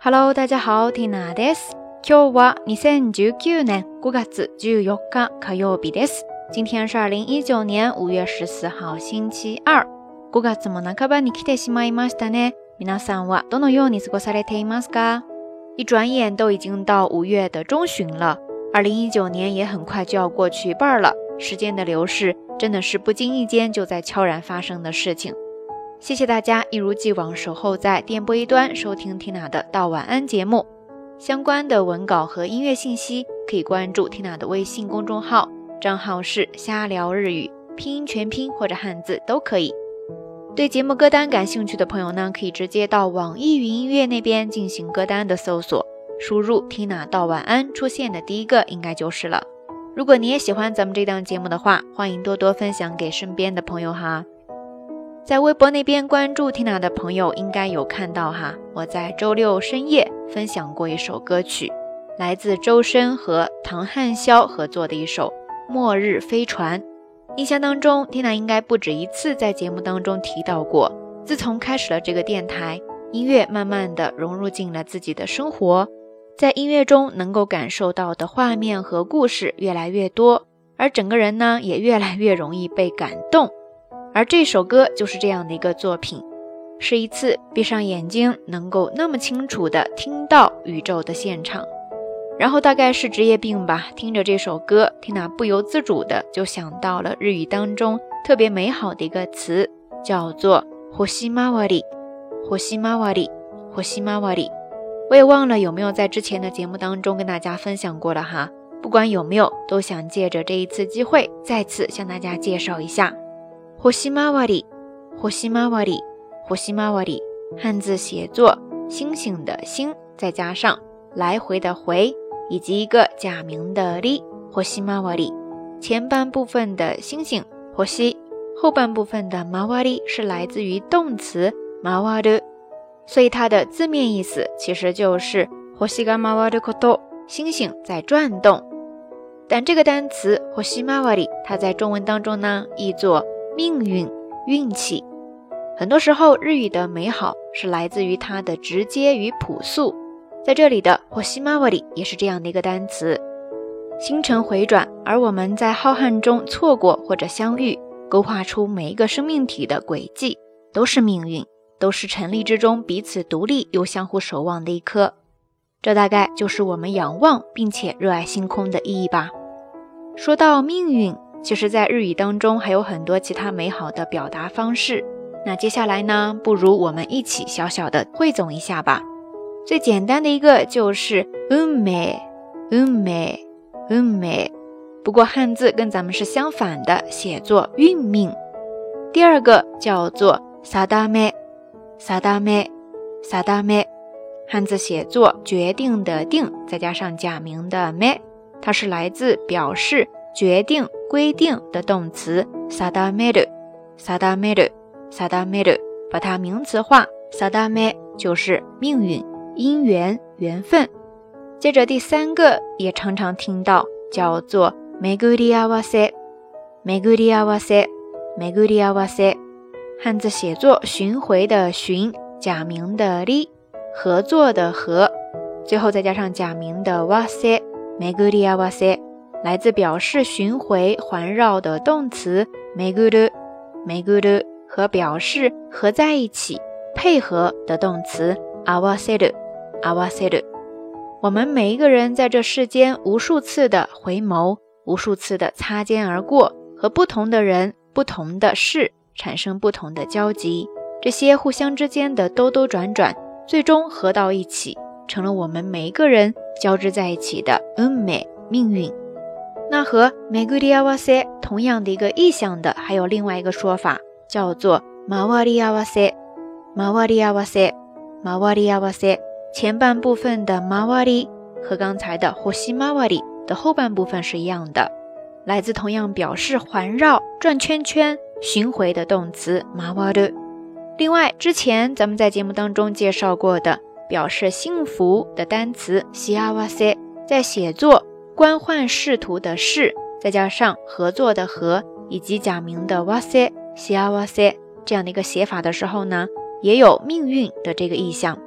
Hello，大家好，Tina です。今日は二千十九年五月十四日火曜日です。今天是二零一九年五月十四号，星期二。五月も半ばに来てしまいましたね。皆さんはどのように過ごされていますか？一转眼都已经到五月的中旬了，二零一九年也很快就要过去一半了。时间的流逝真的是不经意间就在悄然发生的事情。 谢谢大家一如既往守候在电波一端收听 Tina 的到晚安节目。相关的文稿和音乐信息可以关注 Tina 的微信公众号，账号是瞎聊日语，拼音全拼或者汉字都可以。对节目歌单感兴趣的朋友呢，可以直接到网易云音乐那边进行歌单的搜索，输入 Tina 到晚安，出现的第一个应该就是了。如果你也喜欢咱们这档节目的话，欢迎多多分享给身边的朋友哈。在微博那边关注 Tina 的朋友应该有看到哈，我在周六深夜分享过一首歌曲，来自周深和唐汉霄合作的一首《末日飞船》。印象当中，Tina 应该不止一次在节目当中提到过，自从开始了这个电台，音乐慢慢的融入进了自己的生活，在音乐中能够感受到的画面和故事越来越多，而整个人呢也越来越容易被感动。而这首歌就是这样的一个作品，是一次闭上眼睛能够那么清楚的听到宇宙的现场。然后大概是职业病吧，听着这首歌，缇娜不由自主的就想到了日语当中特别美好的一个词，叫做“火西玛瓦里”，火西玛瓦里，火西玛瓦里。我也忘了有没有在之前的节目当中跟大家分享过了哈。不管有没有，都想借着这一次机会再次向大家介绍一下。火西玛瓦里，火西玛瓦里，火西玛瓦里，汉字写作星星的星，再加上来回的回，以及一个假名的里。火西玛瓦里，前半部分的星星火西，后半部分的玛瓦里是来自于动词玛瓦的，所以它的字面意思其实就是火西が玛瓦的こと，星星在转动。但这个单词火西玛瓦里，它在中文当中呢译作。 命运、运气，很多时候日语的美好是来自于它的直接与朴素。在这里的“火西玛瓦里”也是这样的一个单词。星辰回转，而我们在浩瀚中错过或者相遇，勾画出每一个生命体的轨迹，都是命运，都是尘粒之中彼此独立又相互守望的一颗。这大概就是我们仰望并且热爱星空的意义吧。说到命运。其实，在日语当中还有很多其他美好的表达方式。那接下来呢，不如我们一起小小的汇总一下吧。最简单的一个就是“嗯美”，“嗯美”，“嗯美”。不过汉字跟咱们是相反的，写作“运命”。第二个叫做“萨达咩”，“萨达咩”，“萨达咩”，汉字写作“决定”的“定”，再加上假名的“咩”，它是来自表示。决定、规定的动词 “sadameru”，“sadameru”，“sadameru”，把它名词化，“sadame” 就是命运、姻缘、缘分。接着第三个也常常听到，叫做 “meguriawase”，“meguriawase”，“meguriawase”，汉字写作“巡回”的“巡”，假名的 “li”，合作的“合”，最后再加上假名的 “wase”，“meguriawase”。来自表示巡回环绕的动词 meguru，meguru 和表示合在一起配合的动词 awaseru，awaseru。我们每一个人在这世间无数次的回眸，无数次的擦肩而过，和不同的人、不同的事产生不同的交集，这些互相之间的兜兜转转，最终合到一起，成了我们每一个人交织在一起的运美命运。那和 meguriawase 同样的一个意象的，还有另外一个说法，叫做 mawariawase。mawariawase，mawariawase，前半部分的 mawari 和刚才的 hoshimawari 的后半部分是一样的，来自同样表示环绕、转圈圈、巡回的动词 “mawari”。另外，之前咱们在节目当中介绍过的表示幸福的单词 siawase，在写作。官宦仕途的仕，再加上合作的合，以及假名的哇塞、西啊哇塞这样的一个写法的时候呢，也有命运的这个意象。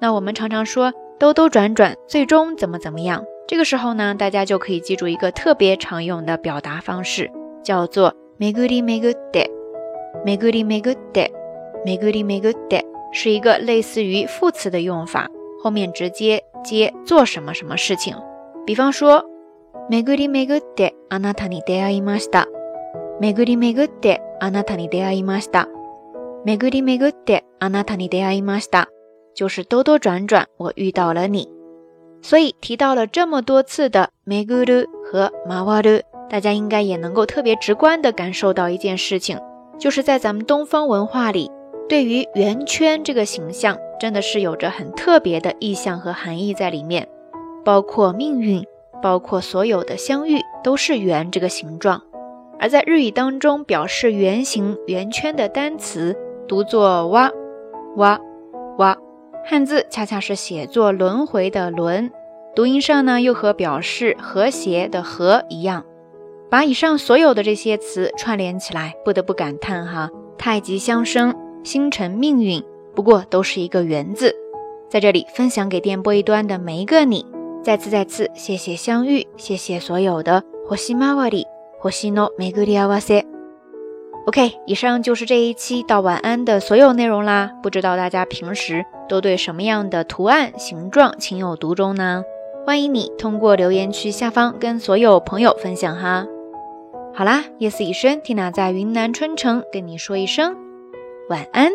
那我们常常说兜兜转转，最终怎么怎么样？这个时候呢，大家就可以记住一个特别常用的表达方式，叫做めぐりめぐって。めぐりめぐって，めぐりめぐって，是一个类似于副词的用法，后面直接接做什么什么事情。 比方说，めぐりめぐってあなたに出会いました。めぐりめぐってあなたに出会いました。めぐりめぐってあなたに出会いました。就是兜兜转转，我遇到了你。所以提到了这么多次的めぐる和まわる，大家应该也能够特别直观的感受到一件事情，就是在咱们东方文化里，对于圆圈这个形象，真的是有着很特别的意象和含义在里面。 包括命运，包括所有的相遇，都是圆这个形状。而在日语当中，表示圆形、圆圈的单词读作哇哇哇。汉字恰恰是写作轮回的轮，读音上呢又和表示和谐的和一样。把以上所有的这些词串联起来，不得不感叹哈，太极相生，星辰命运，不过都是一个圆字。在这里分享给电波一端的每一个你，再次再次谢谢相遇，谢谢所有的火星玛瓦里，火星诺梅格里亚瓦塞。OK，以上就是这一期到晚安的所有内容啦。不知道大家平时都对什么样的图案、形状情有独钟呢？欢迎你通过留言区下方跟所有朋友分享哈。好啦，夜色已深，缇娜在云南春城跟你说一声晚安。